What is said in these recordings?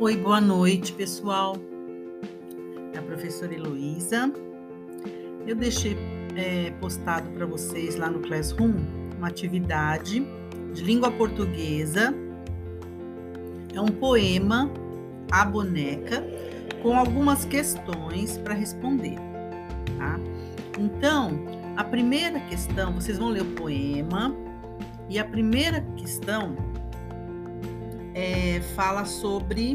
Oi, boa noite, pessoal. É a professora Heloísa. Eu deixei é, postado para vocês lá no Classroom uma atividade de língua portuguesa. É um poema, A Boneca, com algumas questões para responder, tá? Então, a primeira questão, vocês vão ler o poema, e a primeira questão é, fala sobre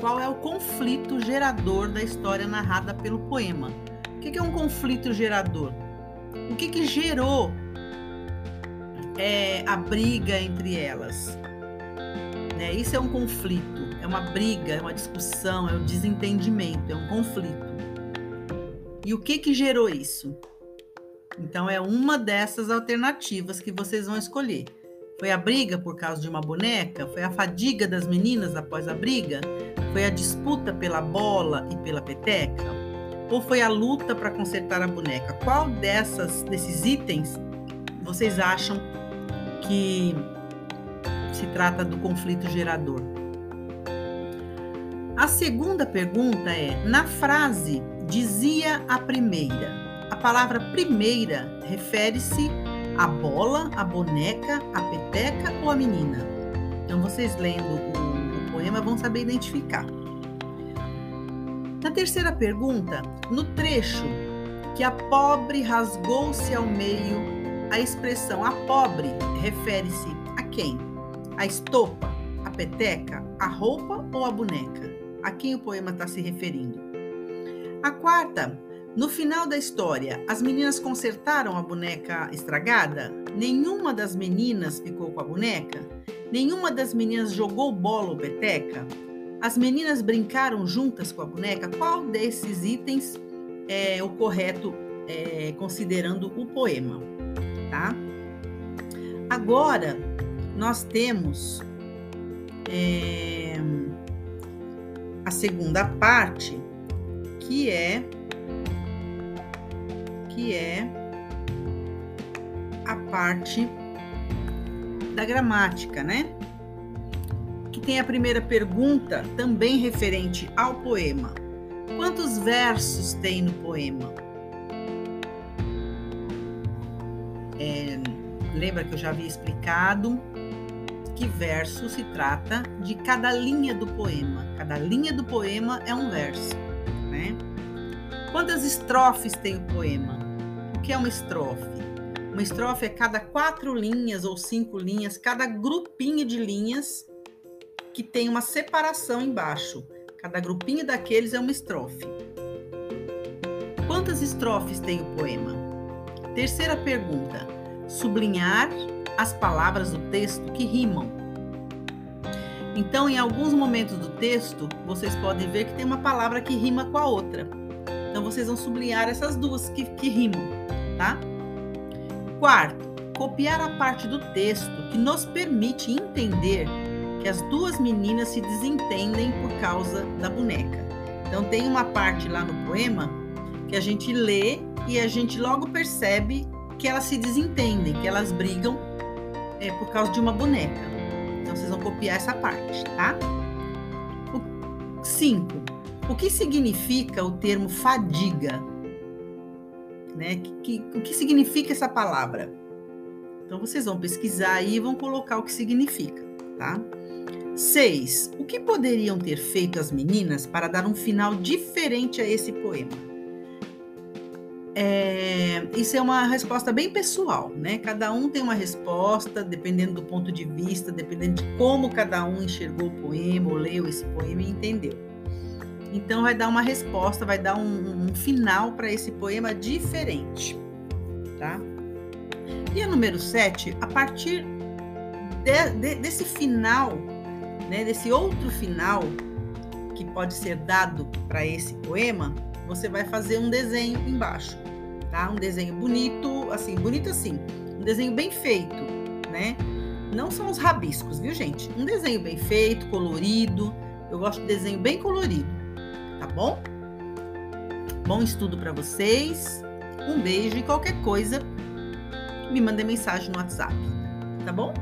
qual é o conflito gerador da história narrada pelo poema. O que é um conflito gerador? O que, que gerou é, a briga entre elas? Né? Isso é um conflito, é uma briga, é uma discussão, é um desentendimento, é um conflito. E o que, que gerou isso? Então, é uma dessas alternativas que vocês vão escolher. Foi a briga por causa de uma boneca? Foi a fadiga das meninas após a briga? Foi a disputa pela bola e pela peteca? Ou foi a luta para consertar a boneca? Qual dessas desses itens vocês acham que se trata do conflito gerador? A segunda pergunta é: na frase dizia a primeira, a palavra primeira refere-se à bola, à boneca, à peteca ou à menina? Então, vocês lendo o, o poema vão saber identificar. Na terceira pergunta, no trecho que a pobre rasgou-se ao meio, a expressão a pobre refere-se a quem? A estopa, a peteca, a roupa ou a boneca? A quem o poema está se referindo? A quarta, no final da história, as meninas consertaram a boneca estragada? Nenhuma das meninas ficou com a boneca? Nenhuma das meninas jogou bola ou peteca? As meninas brincaram juntas com a boneca? Qual desses itens é o correto é, considerando o poema? Tá? Agora, nós temos é, a segunda parte, que é que é a parte da gramática, né? Que tem a primeira pergunta, também referente ao poema. Quantos versos tem no poema? É, lembra que eu já havia explicado que verso se trata de cada linha do poema. Cada linha do poema é um verso, né? Quantas estrofes tem o poema? Que é uma estrofe? Uma estrofe é cada quatro linhas ou cinco linhas, cada grupinho de linhas que tem uma separação embaixo. Cada grupinho daqueles é uma estrofe. Quantas estrofes tem o poema? Terceira pergunta: sublinhar as palavras do texto que rimam. Então, em alguns momentos do texto, vocês podem ver que tem uma palavra que rima com a outra. Então, vocês vão sublinhar essas duas que, que rimam tá? Quarto, copiar a parte do texto que nos permite entender que as duas meninas se desentendem por causa da boneca. Então tem uma parte lá no poema que a gente lê e a gente logo percebe que elas se desentendem, que elas brigam é, por causa de uma boneca. Então vocês vão copiar essa parte, tá? Cinco. O que significa o termo fadiga né? Que, que, o que significa essa palavra? Então vocês vão pesquisar aí e vão colocar o que significa, tá? Seis. O que poderiam ter feito as meninas para dar um final diferente a esse poema? É, isso é uma resposta bem pessoal, né? Cada um tem uma resposta, dependendo do ponto de vista, dependendo de como cada um enxergou o poema, ou leu esse poema e entendeu. Então, vai dar uma resposta, vai dar um, um final para esse poema diferente, tá? E a número 7, a partir de, de, desse final, né, desse outro final que pode ser dado para esse poema, você vai fazer um desenho embaixo, tá? Um desenho bonito, assim, bonito assim, um desenho bem feito, né? Não são os rabiscos, viu, gente? Um desenho bem feito, colorido. Eu gosto de desenho bem colorido tá bom? Bom estudo para vocês. Um beijo e qualquer coisa, me mandem mensagem no WhatsApp, tá bom?